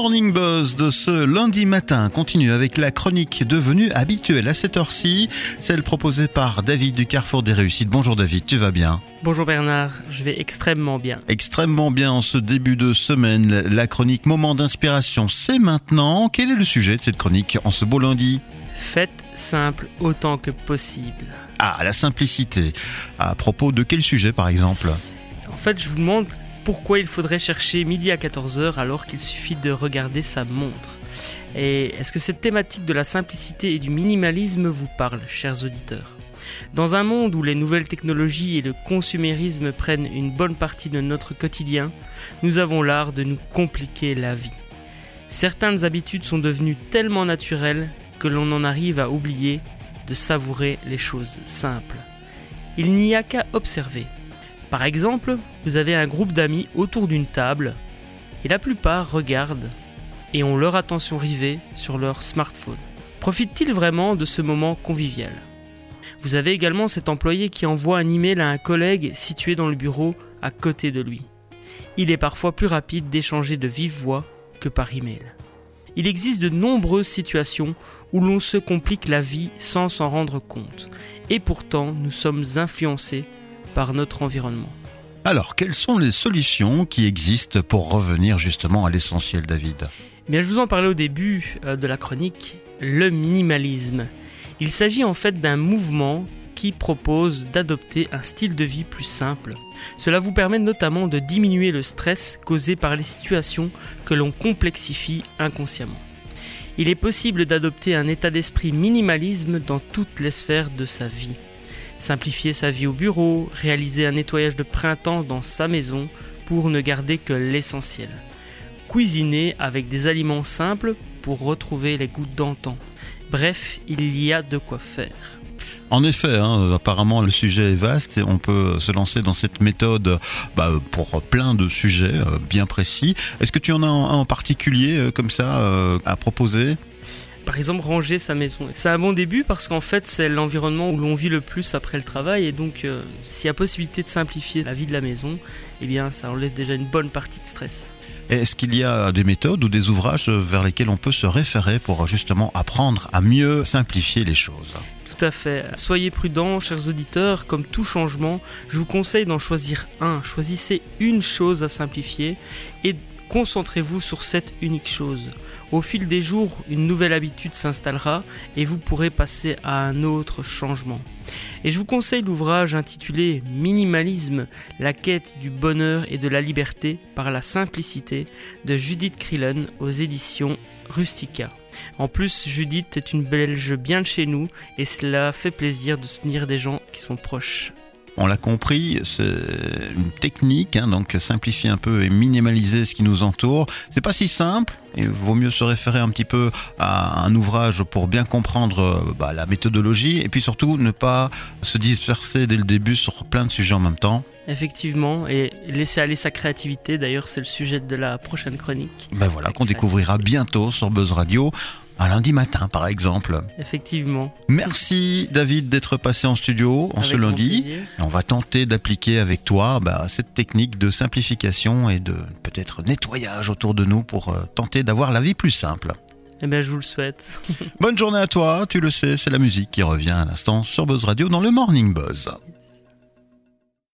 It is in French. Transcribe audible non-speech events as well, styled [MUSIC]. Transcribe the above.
Morning Buzz de ce lundi matin continue avec la chronique devenue habituelle à cette heure-ci, celle proposée par David du Carrefour des Réussites. Bonjour David, tu vas bien? Bonjour Bernard, je vais extrêmement bien. Extrêmement bien en ce début de semaine. La chronique Moment d'inspiration, c'est maintenant. Quel est le sujet de cette chronique en ce beau lundi? Faites simple autant que possible. Ah, la simplicité. À propos de quel sujet par exemple? En fait, je vous demande pourquoi il faudrait chercher midi à 14h alors qu'il suffit de regarder sa montre. Et est-ce que cette thématique de la simplicité et du minimalisme vous parle, chers auditeurs? Dans un monde où les nouvelles technologies et le consumérisme prennent une bonne partie de notre quotidien, nous avons l'art de nous compliquer la vie. Certaines habitudes sont devenues tellement naturelles que l'on en arrive à oublier de savourer les choses simples. Il n'y a qu'à observer. Par exemple, vous avez un groupe d'amis autour d'une table et la plupart regardent et ont leur attention rivée sur leur smartphone. Profitent-ils vraiment de ce moment convivial? Vous avez également cet employé qui envoie un email à un collègue situé dans le bureau à côté de lui. Il est parfois plus rapide d'échanger de vive voix que par email. Il existe de nombreuses situations où l'on se complique la vie sans s'en rendre compte, et pourtant nous sommes influencés par notre environnement. Alors, quelles sont les solutions qui existent pour revenir justement à l'essentiel, David? Eh Bien, je vous en parlais au début euh, de la chronique, le minimalisme. Il s'agit en fait d'un mouvement qui propose d'adopter un style de vie plus simple. Cela vous permet notamment de diminuer le stress causé par les situations que l'on complexifie inconsciemment. Il est possible d'adopter un état d'esprit minimalisme dans toutes les sphères de sa vie. Simplifier sa vie au bureau, réaliser un nettoyage de printemps dans sa maison pour ne garder que l'essentiel. Cuisiner avec des aliments simples pour retrouver les goûts d'antan. Bref, il y a de quoi faire. En effet, hein, apparemment le sujet est vaste et on peut se lancer dans cette méthode bah, pour plein de sujets euh, bien précis. Est-ce que tu en as un en particulier euh, comme ça euh, à proposer? Par exemple, ranger sa maison. C'est un bon début parce qu'en fait, c'est l'environnement où l'on vit le plus après le travail. Et donc, s'il y a possibilité de simplifier la vie de la maison, eh bien, ça enlève déjà une bonne partie de stress. Est-ce qu'il y a des méthodes ou des ouvrages vers lesquels on peut se référer pour justement apprendre à mieux simplifier les choses? Tout à fait. Soyez prudents, chers auditeurs, comme tout changement, je vous conseille d'en choisir un. Choisissez une chose à simplifier et concentrez-vous sur cette unique chose. Au fil des jours, une nouvelle habitude s'installera et vous pourrez passer à un autre changement. Et je vous conseille l'ouvrage intitulé Minimalisme, la quête du bonheur et de la liberté par la simplicité de Judith Krillen aux éditions Rustica. En plus, Judith est une belge bien de chez nous et cela fait plaisir de soutenir des gens qui sont proches. On l'a compris, c'est une technique, hein, donc simplifier un peu et minimaliser ce qui nous entoure. C'est pas si simple. Il vaut mieux se référer un petit peu à un ouvrage pour bien comprendre euh, bah, la méthodologie et puis surtout ne pas se disperser dès le début sur plein de sujets en même temps. Effectivement, et laisser aller sa créativité, d'ailleurs c'est le sujet de la prochaine chronique. Ben voilà, qu'on découvrira bientôt sur Buzz Radio, un lundi matin par exemple. Effectivement. Merci David d'être passé en studio en ce lundi. on va tenter d'appliquer avec toi bah, cette technique de simplification et de peut-être nettoyage autour de nous pour euh, tenter d'avoir la vie plus simple. Eh bien, je vous le souhaite. [LAUGHS] Bonne journée à toi. Tu le sais, c'est la musique qui revient à l'instant sur Buzz Radio dans le Morning Buzz.